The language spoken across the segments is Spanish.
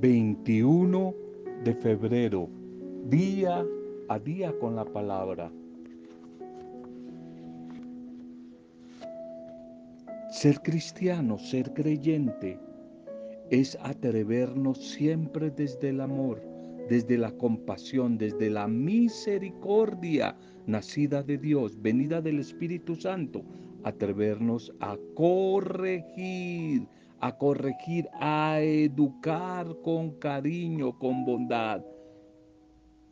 21 de febrero, día a día con la palabra. Ser cristiano, ser creyente, es atrevernos siempre desde el amor, desde la compasión, desde la misericordia nacida de Dios, venida del Espíritu Santo, atrevernos a corregir, a corregir, a educar con cariño, con bondad.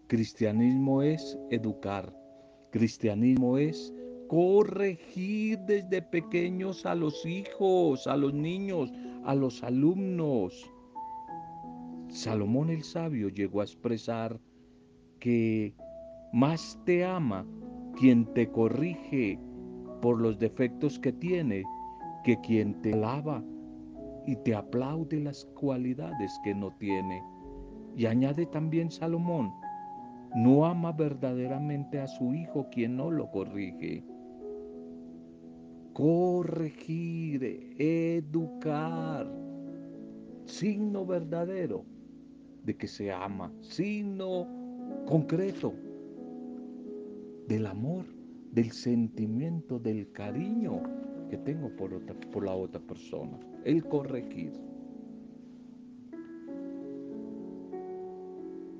Cristianismo es educar. Cristianismo es corregir desde pequeños a los hijos, a los niños, a los alumnos. Salomón el sabio llegó a expresar que más te ama quien te corrige por los defectos que tiene que quien te alaba y te aplaude las cualidades que no tiene. Y añade también Salomón, no ama verdaderamente a su hijo quien no lo corrige. Corregir, educar, signo verdadero de que se ama, signo concreto del amor, del sentimiento, del cariño que tengo por, otra, la otra persona. El corregir.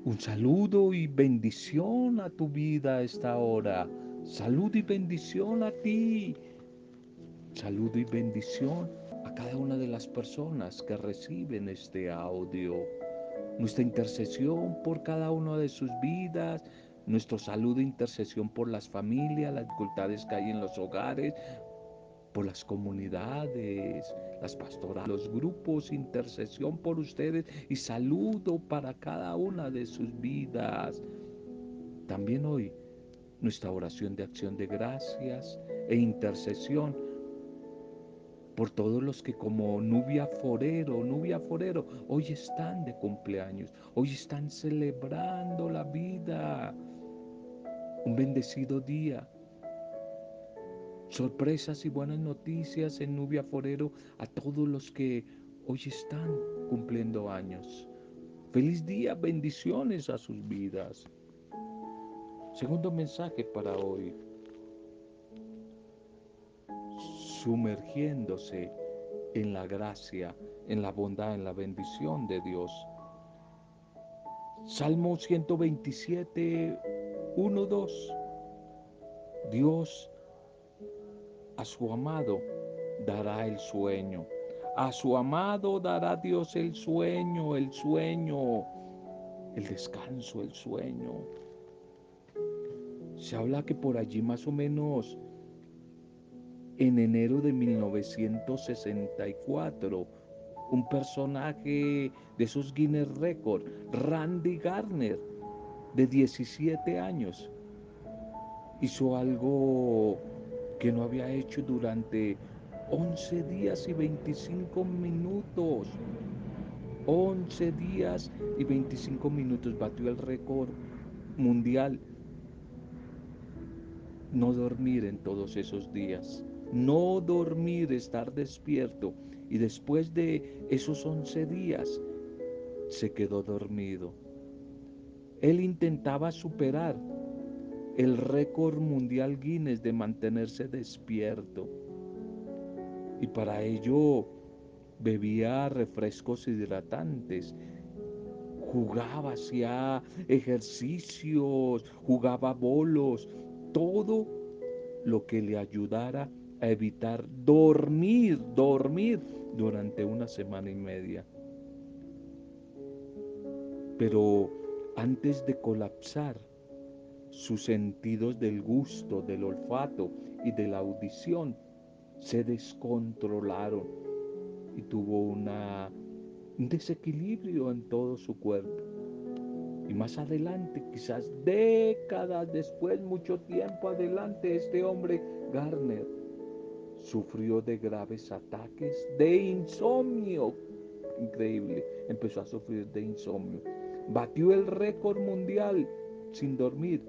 Un saludo y bendición a tu vida a esta hora. Salud y bendición a ti. Saludo y bendición a cada una de las personas que reciben este audio. Nuestra intercesión por cada una de sus vidas, nuestro saludo e intercesión por las familias, las dificultades que hay en los hogares, por las comunidades, las pastoras, los grupos, intercesión por ustedes y saludo para cada una de sus vidas. También hoy nuestra oración de acción de gracias e intercesión por todos los que como Nubia Forero, Nubia Forero, hoy están de cumpleaños, hoy están celebrando la vida un bendecido día. Sorpresas y buenas noticias en Nubia Forero a todos los que hoy están cumpliendo años. Feliz día, bendiciones a sus vidas. Segundo mensaje para hoy. Sumergiéndose en la gracia, en la bondad, en la bendición de Dios. Salmo 127, 1, 2. Dios su amado dará el sueño. A su amado dará Dios el sueño, el sueño, el descanso, el sueño. Se habla que por allí más o menos en enero de 1964, un personaje de esos Guinness Records, Randy Garner, de 17 años, hizo algo que no había hecho durante 11 días y 25 minutos. 11 días y 25 minutos batió el récord mundial. No dormir en todos esos días. No dormir, estar despierto. Y después de esos 11 días se quedó dormido. Él intentaba superar el récord mundial Guinness de mantenerse despierto. Y para ello bebía refrescos hidratantes, jugaba, hacía ejercicios, jugaba bolos, todo lo que le ayudara a evitar dormir, dormir durante una semana y media. Pero antes de colapsar, sus sentidos del gusto, del olfato y de la audición se descontrolaron y tuvo un desequilibrio en todo su cuerpo. Y más adelante, quizás décadas después, mucho tiempo adelante, este hombre, Garner, sufrió de graves ataques de insomnio. Increíble, empezó a sufrir de insomnio Batió el récord mundial sin dormir,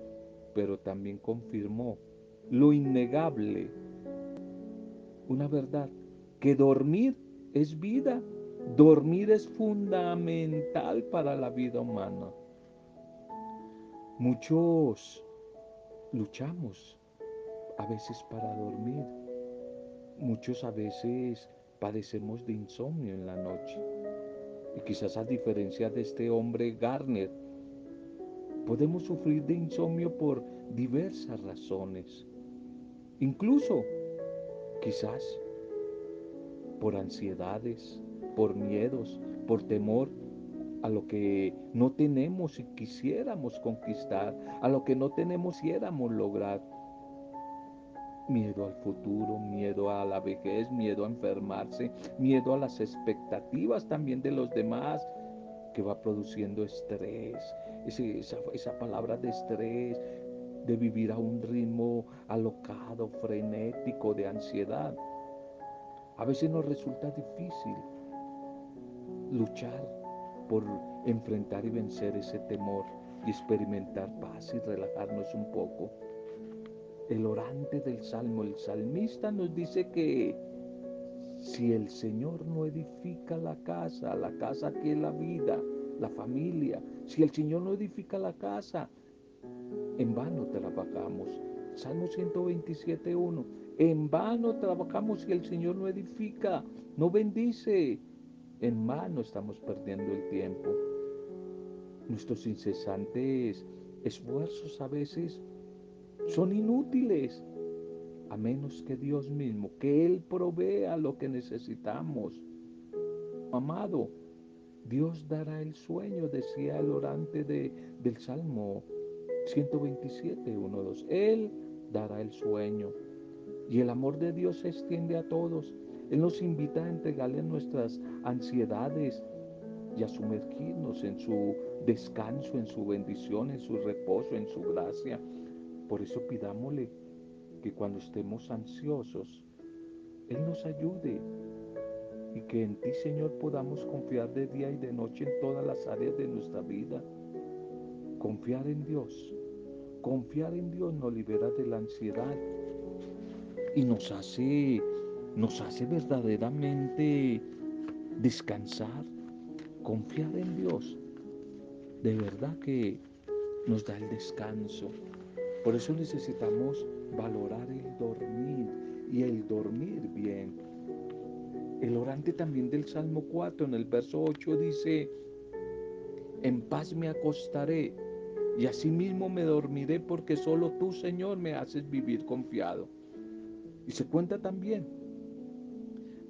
pero también confirmó lo innegable, una verdad, que dormir es vida, Dormir es fundamental para la vida humana. Muchos luchamos a veces para dormir. Muchos a veces padecemos de insomnio en la noche. Y quizás a diferencia de este hombre Garner, podemos sufrir de insomnio por diversas razones. Incluso, quizás, por ansiedades, por miedos, por temor a lo que no tenemos y quisiéramos conquistar, a lo que no tenemos y quisiéramos lograr. Miedo al futuro, miedo a la vejez, miedo a enfermarse, miedo a las expectativas también de los demás, que va produciendo estrés, esa, esa palabra de estrés, de vivir a un ritmo alocado, frenético, de ansiedad. A veces nos resulta difícil luchar por enfrentar y vencer ese temor y experimentar paz y relajarnos un poco. El orante del salmo, el salmista nos dice que si el Señor no edifica la casa, la casa que es la vida, la familia, si el Señor no edifica la casa, en vano trabajamos. Salmo 127.1. En vano trabajamos si el Señor no edifica, no bendice en mano estamos perdiendo el tiempo. Nuestros incesantes esfuerzos a veces son inútiles, a menos que Dios mismo, que Él provea lo que necesitamos. Amado, Dios dará el sueño, decía el orante de, del Salmo 127, 1, 2. Él dará el sueño. Y el amor de Dios se extiende a todos él nos invita a entregarle nuestras ansiedades y a sumergirnos en su descanso, en su bendición, en su reposo, en su gracia. Por eso pidámosle que cuando estemos ansiosos, Él nos ayude y que en ti, Señor, podamos confiar de día y de noche en todas las áreas de nuestra vida. Confiar en Dios. Confiar en Dios nos libera de la ansiedad y nos hace nos hace verdaderamente descansar, confiar en Dios. De verdad que nos da el descanso. Por eso necesitamos valorar el dormir y el dormir bien. El orante también del Salmo 4 en el verso 8 dice, en paz me acostaré y asimismo me dormiré porque solo tú, Señor, me haces vivir confiado. Y se cuenta también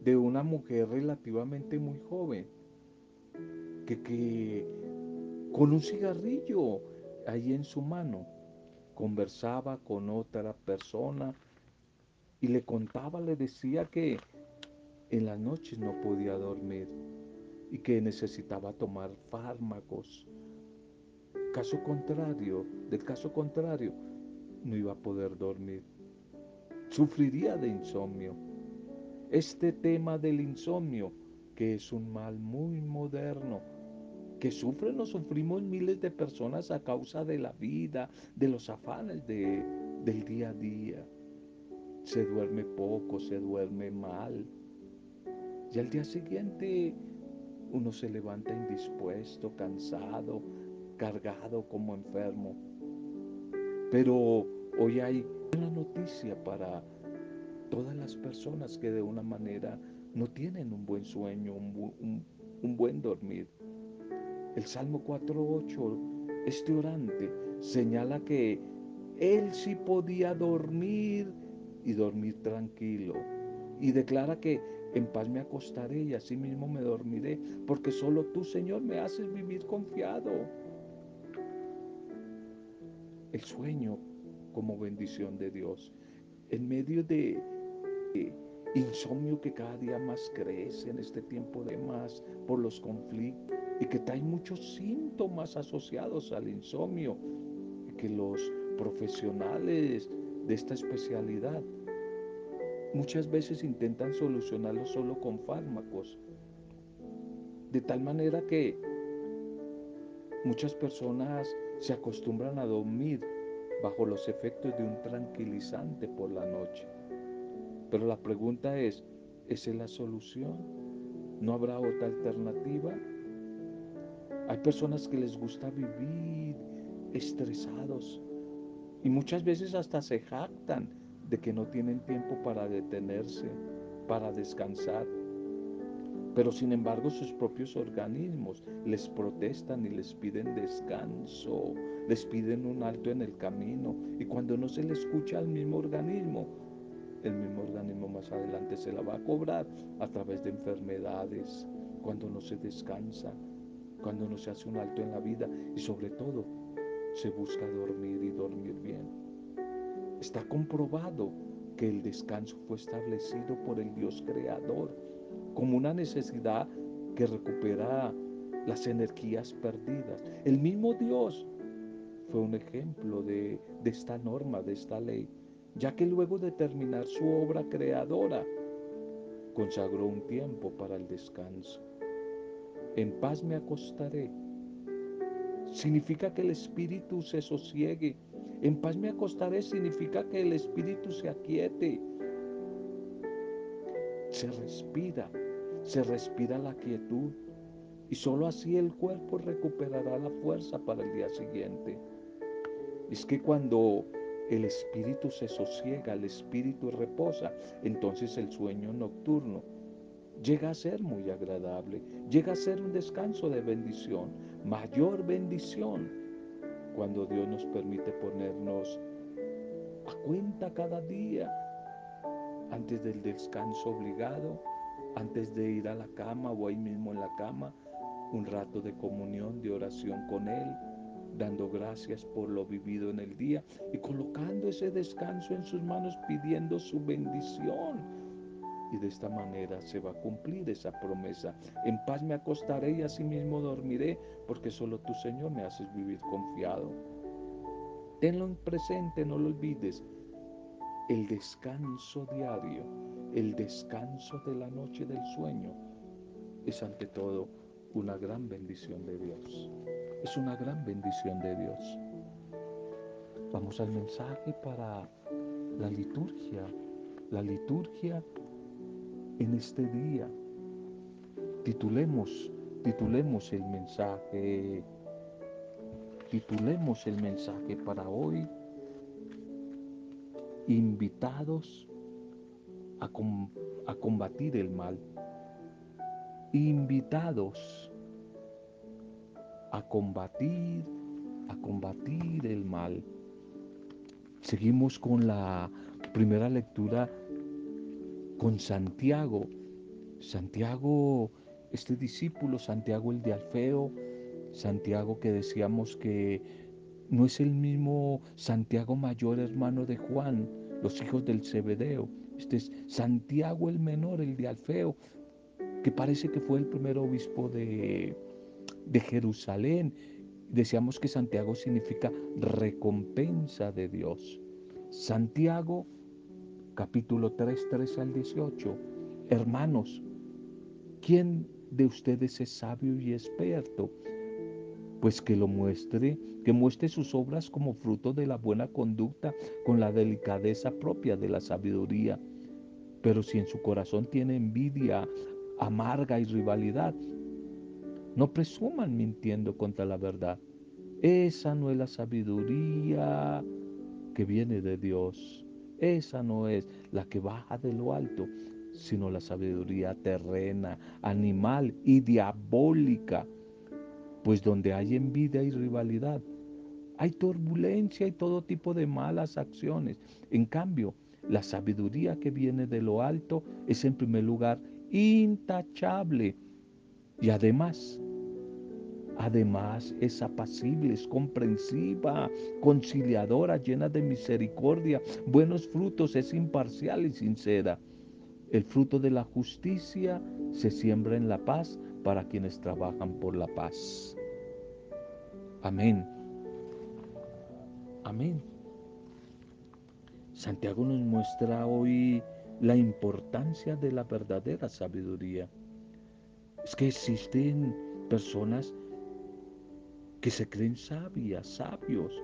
de una mujer relativamente muy joven, que, que con un cigarrillo ahí en su mano conversaba con otra persona y le contaba, le decía que en las noches no podía dormir y que necesitaba tomar fármacos. Caso contrario, del caso contrario, no iba a poder dormir. Sufriría de insomnio este tema del insomnio, que es un mal muy moderno, que sufren o sufrimos miles de personas a causa de la vida, de los afanes del día a día. Se duerme poco, se duerme mal. Y al día siguiente uno se levanta indispuesto, cansado, cargado como enfermo. Pero hoy hay una noticia para todas las personas que de una manera no tienen un buen sueño, un, buen dormir. El Salmo 4.8, este orante, señala que él sí podía dormir y dormir tranquilo. Y declara que en paz me acostaré y así mismo me dormiré, porque solo tú, Señor, me haces vivir confiado. El sueño como bendición de Dios. En medio de insomnio que cada día más crece en este tiempo de más por los conflictos y que hay muchos síntomas asociados al insomnio que los profesionales de esta especialidad muchas veces intentan solucionarlo solo con fármacos. De tal manera que muchas personas se acostumbran a dormir bajo los efectos de un tranquilizante por la noche. Pero la pregunta es, ¿esa es la solución? ¿No habrá otra alternativa? Hay personas que les gusta vivir estresados y muchas veces hasta se jactan de que no tienen tiempo para detenerse, para descansar. Pero sin embargo sus propios organismos les protestan y les piden descanso, les piden un alto en el camino. Y cuando no se le escucha al mismo organismo, el mismo organismo más adelante se la va a cobrar a través de enfermedades, cuando no se descansa, cuando no se hace un alto en la vida y sobre todo se busca dormir y dormir bien. Está comprobado que el descanso fue establecido por el Dios creador como una necesidad que recupera las energías perdidas. El mismo Dios fue un ejemplo de, de, esta norma, de esta ley, ya que luego de terminar su obra creadora, consagró un tiempo para el descanso. En paz me acostaré. Significa que el espíritu se sosiegue. En paz me acostaré significa que el espíritu se aquiete. Se respira se respira la quietud y sólo así el cuerpo recuperará la fuerza para el día siguiente. Es que cuando el espíritu se sosiega, el espíritu reposa, entonces el sueño nocturno llega a ser muy agradable, llega a ser un descanso de bendición, mayor bendición, cuando Dios nos permite ponernos a cuenta cada día antes del descanso obligado antes de ir a la cama o ahí mismo en la cama, un rato de comunión, de oración con Él, dando gracias por lo vivido en el día y colocando ese descanso en sus manos pidiendo su bendición. Y de esta manera se va a cumplir esa promesa. En paz me acostaré y asimismo dormiré, porque solo tu Señor me haces vivir confiado. Tenlo en presente, no lo olvides el descanso diario, el descanso de la noche del sueño, es ante todo una gran bendición de Dios. Es una gran bendición de Dios. Vamos al mensaje para la liturgia. La liturgia en este día. Titulemos, titulemos el mensaje. Titulemos el mensaje para hoy invitados a, a combatir el mal, invitados a combatir, a combatir el mal. Seguimos con la primera lectura con Santiago. Santiago, este discípulo, Santiago el de Alfeo, Santiago que decíamos que no es el mismo Santiago mayor hermano de Juan, los hijos del Zebedeo. Este es Santiago el menor, el de Alfeo, que parece que fue el primer obispo de, de Jerusalén. Decíamos que Santiago significa recompensa de Dios. Santiago, capítulo 3, 13 al 18. Hermanos, ¿quién de ustedes es sabio y experto? Pues que lo muestre que muestre sus obras como fruto de la buena conducta, con la delicadeza propia de la sabiduría. Pero si en su corazón tiene envidia amarga y rivalidad, no presuman mintiendo contra la verdad. Esa no es la sabiduría que viene de Dios. Esa no es la que baja de lo alto, sino la sabiduría terrena, animal y diabólica. Pues donde hay envidia y rivalidad, hay turbulencia y todo tipo de malas acciones. En cambio, la sabiduría que viene de lo alto es en primer lugar intachable y además, además es apacible, es comprensiva, conciliadora, llena de misericordia, buenos frutos, es imparcial y sincera. El fruto de la justicia se siembra en la paz para quienes trabajan por la paz. Amén. Amén. Santiago nos muestra hoy la importancia de la verdadera sabiduría. Es que existen personas que se creen sabias, sabios,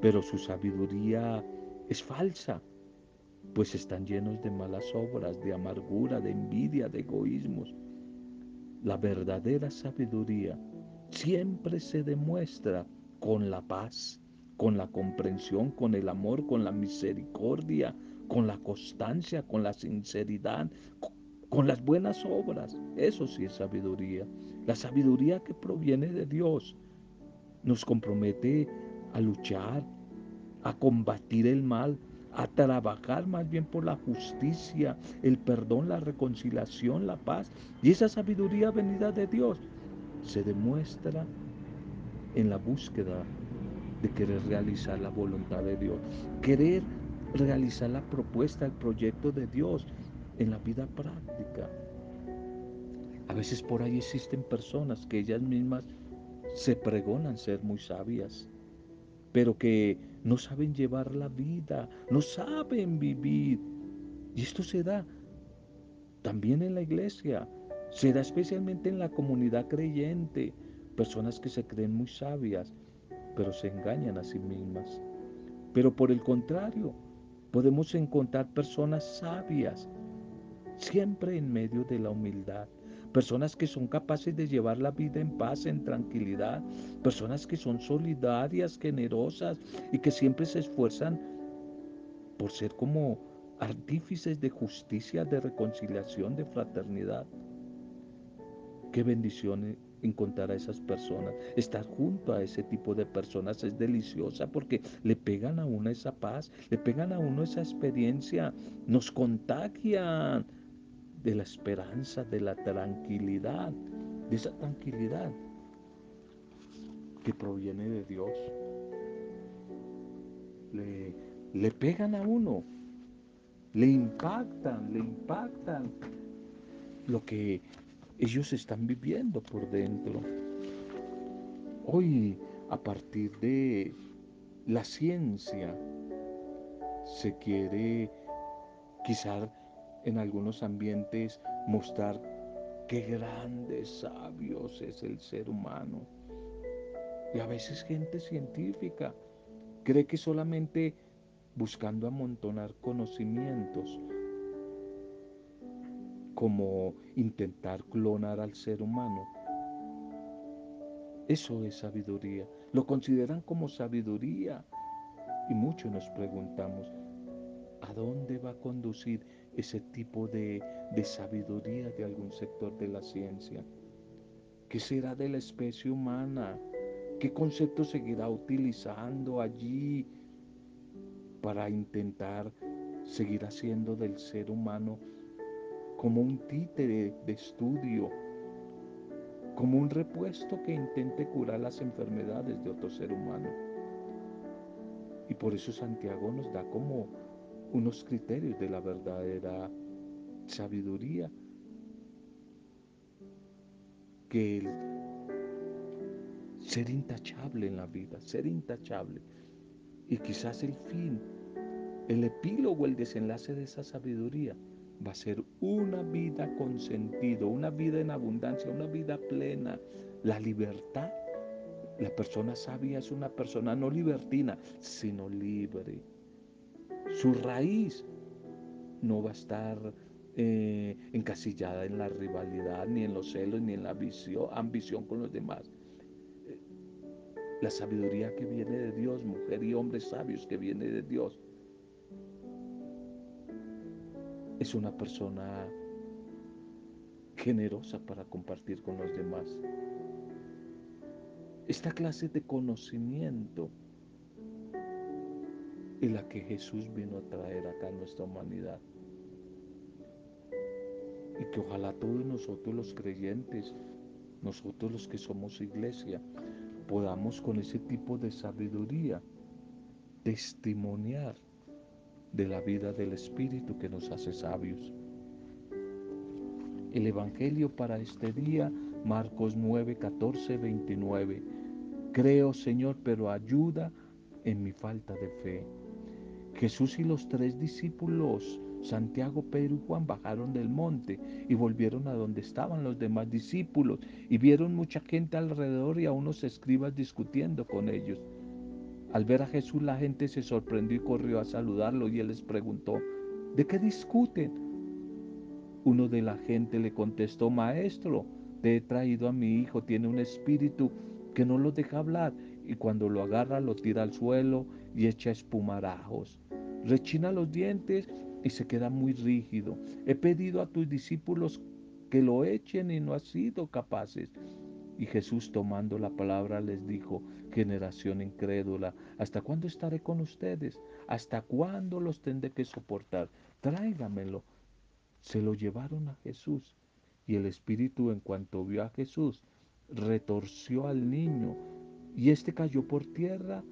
pero su sabiduría es falsa, pues están llenos de malas obras, de amargura, de envidia, de egoísmos. La verdadera sabiduría siempre se demuestra con la paz, con la comprensión, con el amor, con la misericordia, con la constancia, con la sinceridad, con las buenas obras. Eso sí es sabiduría. La sabiduría que proviene de Dios nos compromete a luchar, a combatir el mal, a trabajar más bien por la justicia, el perdón, la reconciliación, la paz. Y esa sabiduría venida de Dios se demuestra en la búsqueda de querer realizar la voluntad de Dios, querer realizar la propuesta, el proyecto de Dios en la vida práctica. A veces por ahí existen personas que ellas mismas se pregonan ser muy sabias, pero que no saben llevar la vida, no saben vivir. Y esto se da también en la iglesia, se da especialmente en la comunidad creyente, personas que se creen muy sabias, pero se engañan a sí mismas. Pero por el contrario, podemos encontrar personas sabias, siempre en medio de la humildad, personas que son capaces de llevar la vida en paz, en tranquilidad, personas que son solidarias, generosas y que siempre se esfuerzan por ser como artífices de justicia, de reconciliación, de fraternidad. Qué bendiciones encontrar a esas personas. Estar junto a ese tipo de personas es deliciosa porque le pegan a uno esa paz, le pegan a uno esa experiencia, nos contagian de la esperanza, de la tranquilidad, de esa tranquilidad que proviene de Dios. Le, le pegan a uno, le impactan, le impactan lo que ellos están viviendo por dentro. Hoy, a partir de la ciencia, se quiere quizás en algunos ambientes mostrar qué grandes sabios es el ser humano. Y a veces gente científica cree que solamente buscando amontonar conocimientos, como intentar clonar al ser humano, eso es sabiduría. Lo consideran como sabiduría. Y muchos nos preguntamos, ¿a dónde va a conducir ese tipo de, sabiduría de algún sector de la ciencia? ¿Qué será de la especie humana? ¿Qué concepto seguirá utilizando allí para intentar seguir haciendo del ser humano como un títere de estudio, como un repuesto que intente curar las enfermedades de otro ser humano? Y por eso Santiago nos da como unos criterios de la verdadera sabiduría que el ser intachable en la vida, ser intachable. Y quizás el fin, el epílogo, el desenlace de esa sabiduría va a ser una vida con sentido, una vida en abundancia, una vida plena. La libertad, la persona sabia es una persona no libertina, sino libre. Su raíz no va a estar eh, encasillada en la rivalidad, ni en los celos, ni en la ambición, ambición con los demás. La sabiduría que viene de Dios, mujer y hombres sabios que viene de Dios, es una persona generosa para compartir con los demás. Esta clase de conocimiento y la que Jesús vino a traer acá a nuestra humanidad. Y que ojalá todos nosotros los creyentes, nosotros los que somos iglesia, podamos con ese tipo de sabiduría testimoniar de la vida del Espíritu que nos hace sabios. El Evangelio para este día, Marcos 9, 14, 29. Creo, Señor, pero ayuda en mi falta de fe. Jesús y los tres discípulos, Santiago, Pedro y Juan, bajaron del monte y volvieron a donde estaban los demás discípulos y vieron mucha gente alrededor y a unos escribas discutiendo con ellos. Al ver a Jesús la gente se sorprendió y corrió a saludarlo y él les preguntó, ¿de qué discuten? Uno de la gente le contestó, Maestro, te he traído a mi hijo, tiene un espíritu que no lo deja hablar y cuando lo agarra lo tira al suelo y echa espumarajos. Rechina los dientes y se queda muy rígido. He pedido a tus discípulos que lo echen y no han sido capaces. Y Jesús tomando la palabra les dijo, generación incrédula, ¿hasta cuándo estaré con ustedes? ¿Hasta cuándo los tendré que soportar? Tráigamelo. Se lo llevaron a Jesús. Y el espíritu en cuanto vio a Jesús, retorció al niño y éste cayó por tierra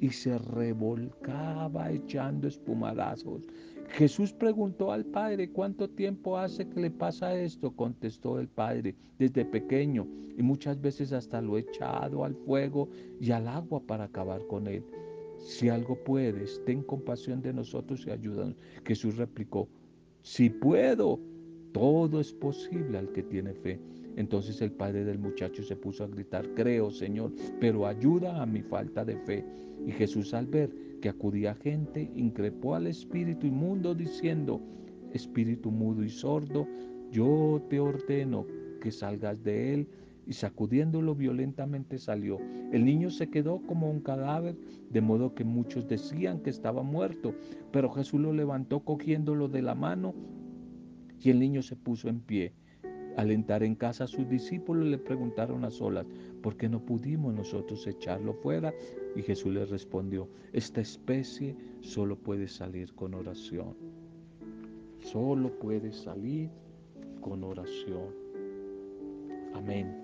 y se revolcaba echando espumadazos. Jesús preguntó al Padre, ¿cuánto tiempo hace que le pasa esto? Contestó el Padre, desde pequeño, y muchas veces hasta lo he echado al fuego y al agua para acabar con él. Si algo puedes, ten compasión de nosotros y ayúdanos. Jesús replicó, si puedo, todo es posible al que tiene fe. Entonces el padre del muchacho se puso a gritar, creo Señor, pero ayuda a mi falta de fe. Y Jesús al ver que acudía gente, increpó al espíritu inmundo diciendo, espíritu mudo y sordo, yo te ordeno que salgas de él. Y sacudiéndolo violentamente salió. El niño se quedó como un cadáver, de modo que muchos decían que estaba muerto, pero Jesús lo levantó cogiéndolo de la mano y el niño se puso en pie. Al entrar en casa sus discípulos le preguntaron a solas, ¿por qué no pudimos nosotros echarlo fuera? Y Jesús les respondió, esta especie solo puede salir con oración. Solo puede salir con oración. Amén.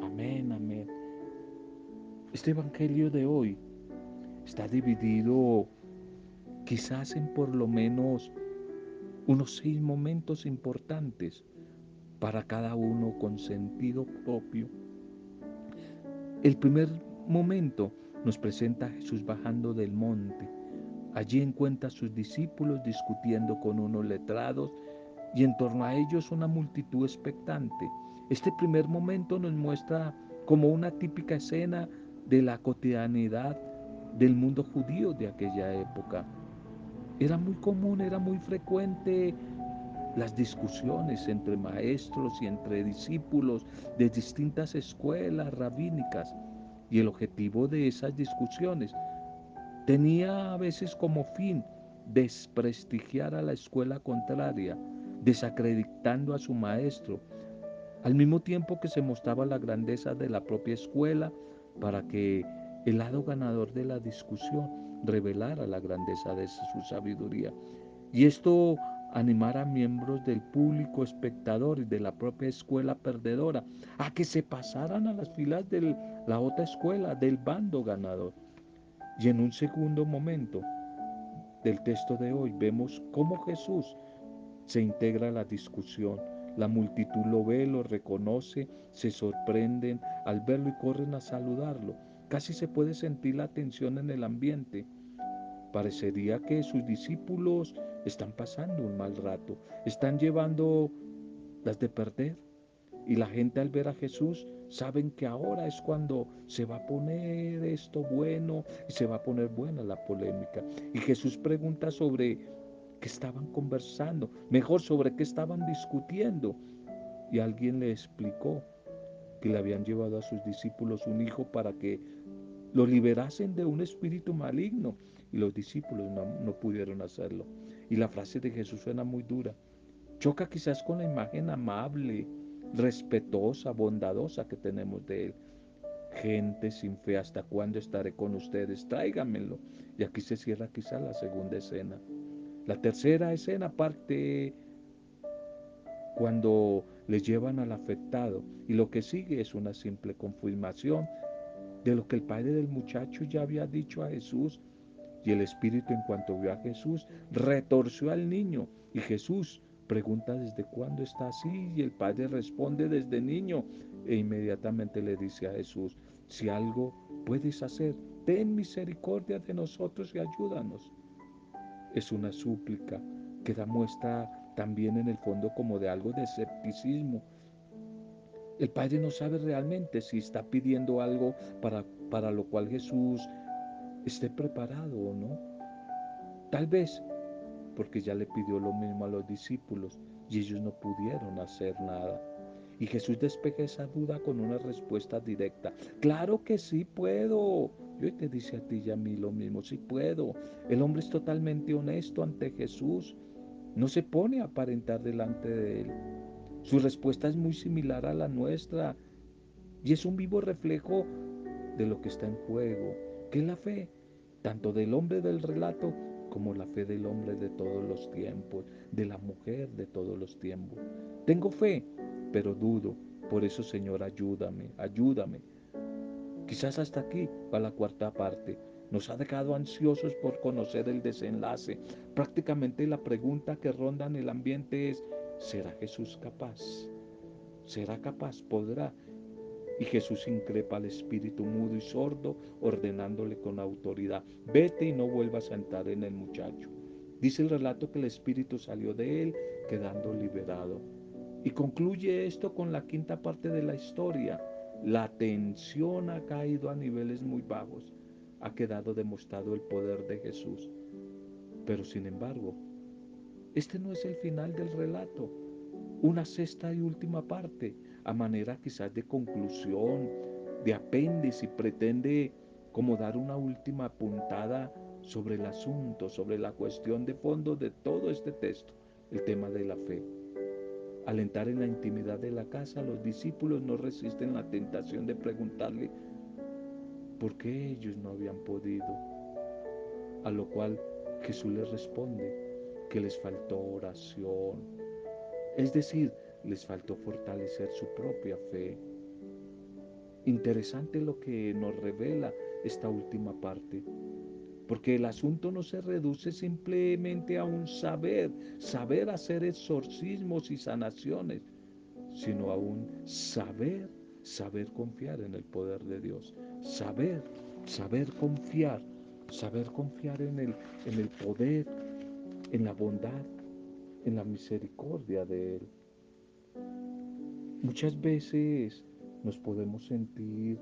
Amén, amén. Este Evangelio de hoy está dividido quizás en por lo menos unos seis momentos importantes para cada uno con sentido propio. El primer momento nos presenta a Jesús bajando del monte. Allí encuentra a sus discípulos discutiendo con unos letrados y en torno a ellos una multitud expectante. Este primer momento nos muestra como una típica escena de la cotidianidad del mundo judío de aquella época. Era muy común, era muy frecuente las discusiones entre maestros y entre discípulos de distintas escuelas rabínicas. Y el objetivo de esas discusiones tenía a veces como fin desprestigiar a la escuela contraria, desacreditando a su maestro, al mismo tiempo que se mostraba la grandeza de la propia escuela para que el lado ganador de la discusión revelara la grandeza de su sabiduría. Y esto animar a miembros del público espectador y de la propia escuela perdedora a que se pasaran a las filas de la otra escuela, del bando ganador. Y en un segundo momento del texto de hoy vemos cómo Jesús se integra a la discusión. La multitud lo ve, lo reconoce, se sorprenden al verlo y corren a saludarlo. Casi se puede sentir la tensión en el ambiente. Parecería que sus discípulos están pasando un mal rato, están llevando las de perder. Y la gente al ver a Jesús saben que ahora es cuando se va a poner esto bueno y se va a poner buena la polémica. Y Jesús pregunta sobre qué estaban conversando, mejor sobre qué estaban discutiendo. Y alguien le explicó que le habían llevado a sus discípulos un hijo para que lo liberasen de un espíritu maligno y los discípulos no, pudieron hacerlo. Y la frase de Jesús suena muy dura. Choca quizás con la imagen amable, respetuosa, bondadosa que tenemos de Él. Gente sin fe, ¿hasta cuándo estaré con ustedes? Tráigamelo. Y aquí se cierra quizás la segunda escena. La tercera escena parte cuando le llevan al afectado y lo que sigue es una simple confirmación de lo que el padre del muchacho ya había dicho a Jesús y el espíritu en cuanto vio a Jesús, retorció al niño. Y Jesús pregunta desde cuándo está así y el padre responde desde niño. E inmediatamente le dice a Jesús, si algo puedes hacer, ten misericordia de nosotros y ayúdanos. Es una súplica que da muestra también en el fondo como de algo de escepticismo. El Padre no sabe realmente si está pidiendo algo para, para lo cual Jesús esté preparado o no. Tal vez porque ya le pidió lo mismo a los discípulos y ellos no pudieron hacer nada. Y Jesús despeja esa duda con una respuesta directa. Claro que sí puedo. Y hoy te dice a ti y a mí lo mismo, sí puedo. El hombre es totalmente honesto ante Jesús. No se pone a aparentar delante de él. Su respuesta es muy similar a la nuestra y es un vivo reflejo de lo que está en juego, que es la fe, tanto del hombre del relato como la fe del hombre de todos los tiempos, de la mujer de todos los tiempos. Tengo fe, pero dudo. Por eso, Señor, ayúdame, ayúdame. Quizás hasta aquí va la cuarta parte. Nos ha dejado ansiosos por conocer el desenlace. Prácticamente la pregunta que ronda en el ambiente es, ¿será Jesús capaz? ¿Será capaz? ¿Podrá? Y Jesús increpa al espíritu mudo y sordo, ordenándole con autoridad, vete y no vuelvas a entrar en el muchacho. Dice el relato que el espíritu salió de él, quedando liberado. Y concluye esto con la quinta parte de la historia. La tensión ha caído a niveles muy bajos. Ha quedado demostrado el poder de Jesús. Pero sin embargo, este no es el final del relato. Una sexta y última parte a manera quizás de conclusión, de apéndice pretende como dar una última puntada sobre el asunto, sobre la cuestión de fondo de todo este texto, el tema de la fe. Al entrar en la intimidad de la casa, los discípulos no resisten la tentación de preguntarle por qué ellos no habían podido. A lo cual Jesús les responde que les faltó oración. Es decir, les faltó fortalecer su propia fe. Interesante lo que nos revela esta última parte, porque el asunto no se reduce simplemente a un saber, saber hacer exorcismos y sanaciones, sino a un saber, saber confiar en el poder de Dios, saber, saber confiar, saber confiar en el, en el poder, en la bondad, en la misericordia de Él. Muchas veces nos podemos sentir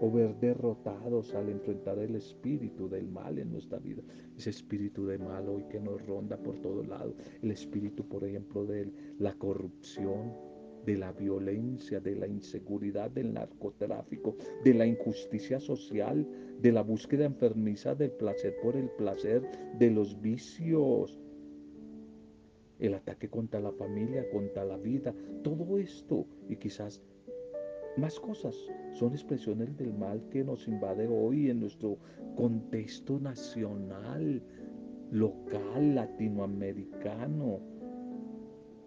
o ver derrotados al enfrentar el espíritu del mal en nuestra vida. Ese espíritu de mal hoy que nos ronda por todo lado. El espíritu, por ejemplo, de la corrupción, de la violencia, de la inseguridad, del narcotráfico, de la injusticia social, de la búsqueda enfermiza del placer por el placer, de los vicios, el ataque contra la familia, contra la vida, todo esto y quizás más cosas son expresiones del mal que nos invade hoy en nuestro contexto nacional, local, latinoamericano.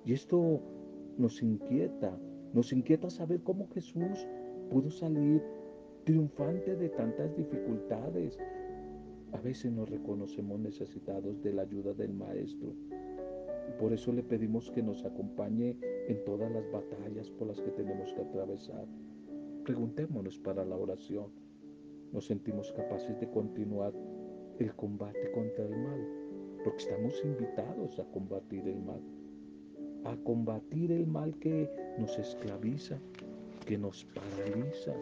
Y esto nos inquieta, nos inquieta saber cómo Jesús pudo salir triunfante de tantas dificultades. A veces nos reconocemos necesitados de la ayuda del Maestro por eso le pedimos que nos acompañe en todas las batallas por las que tenemos que atravesar. Preguntémonos para la oración. ¿Nos sentimos capaces de continuar el combate contra el mal? Porque estamos invitados a combatir el mal. A combatir el mal que nos esclaviza, que nos paraliza.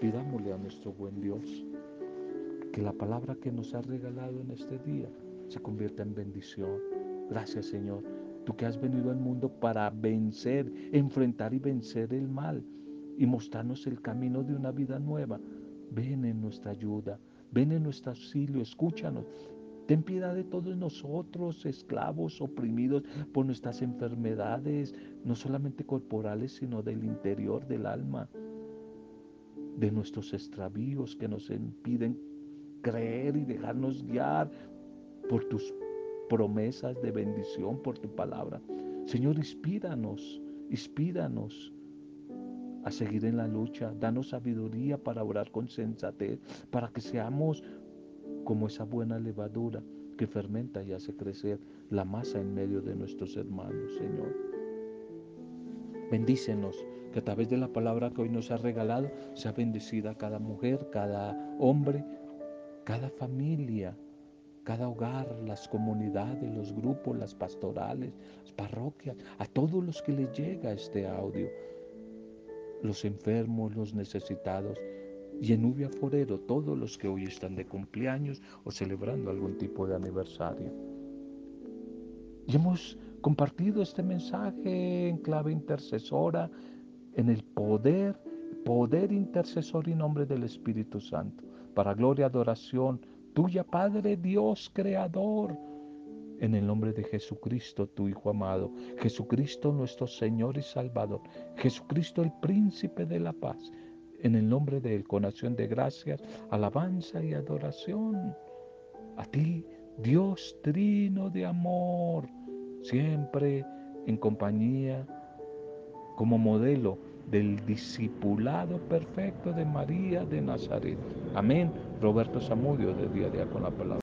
Pidámosle a nuestro buen Dios que la palabra que nos ha regalado en este día se convierta en bendición Gracias Señor, tú que has venido al mundo para vencer, enfrentar y vencer el mal y mostrarnos el camino de una vida nueva. Ven en nuestra ayuda, ven en nuestro auxilio, escúchanos. Ten piedad de todos nosotros, esclavos, oprimidos por nuestras enfermedades, no solamente corporales, sino del interior del alma, de nuestros extravíos que nos impiden creer y dejarnos guiar por tus promesas de bendición por tu palabra. Señor, inspíranos, inspíranos a seguir en la lucha. Danos sabiduría para orar con sensatez, para que seamos como esa buena levadura que fermenta y hace crecer la masa en medio de nuestros hermanos, Señor. Bendícenos, que a través de la palabra que hoy nos ha regalado sea bendecida cada mujer, cada hombre, cada familia cada hogar, las comunidades, los grupos, las pastorales, las parroquias, a todos los que les llega este audio, los enfermos, los necesitados, y en Ubia Forero todos los que hoy están de cumpleaños o celebrando algún tipo de aniversario. Y hemos compartido este mensaje en clave intercesora, en el poder, poder intercesor y nombre del Espíritu Santo, para gloria y adoración tuya, Padre Dios Creador en el nombre de Jesucristo, tu Hijo amado, Jesucristo nuestro Señor y Salvador, Jesucristo el Príncipe de la Paz, en el nombre de Él, con acción de gracias, alabanza y adoración. A ti, Dios trino de amor, siempre en compañía, como modelo del discipulado perfecto de María de Nazaret. Amén. Roberto Zamudio de Día a Día con la Palabra.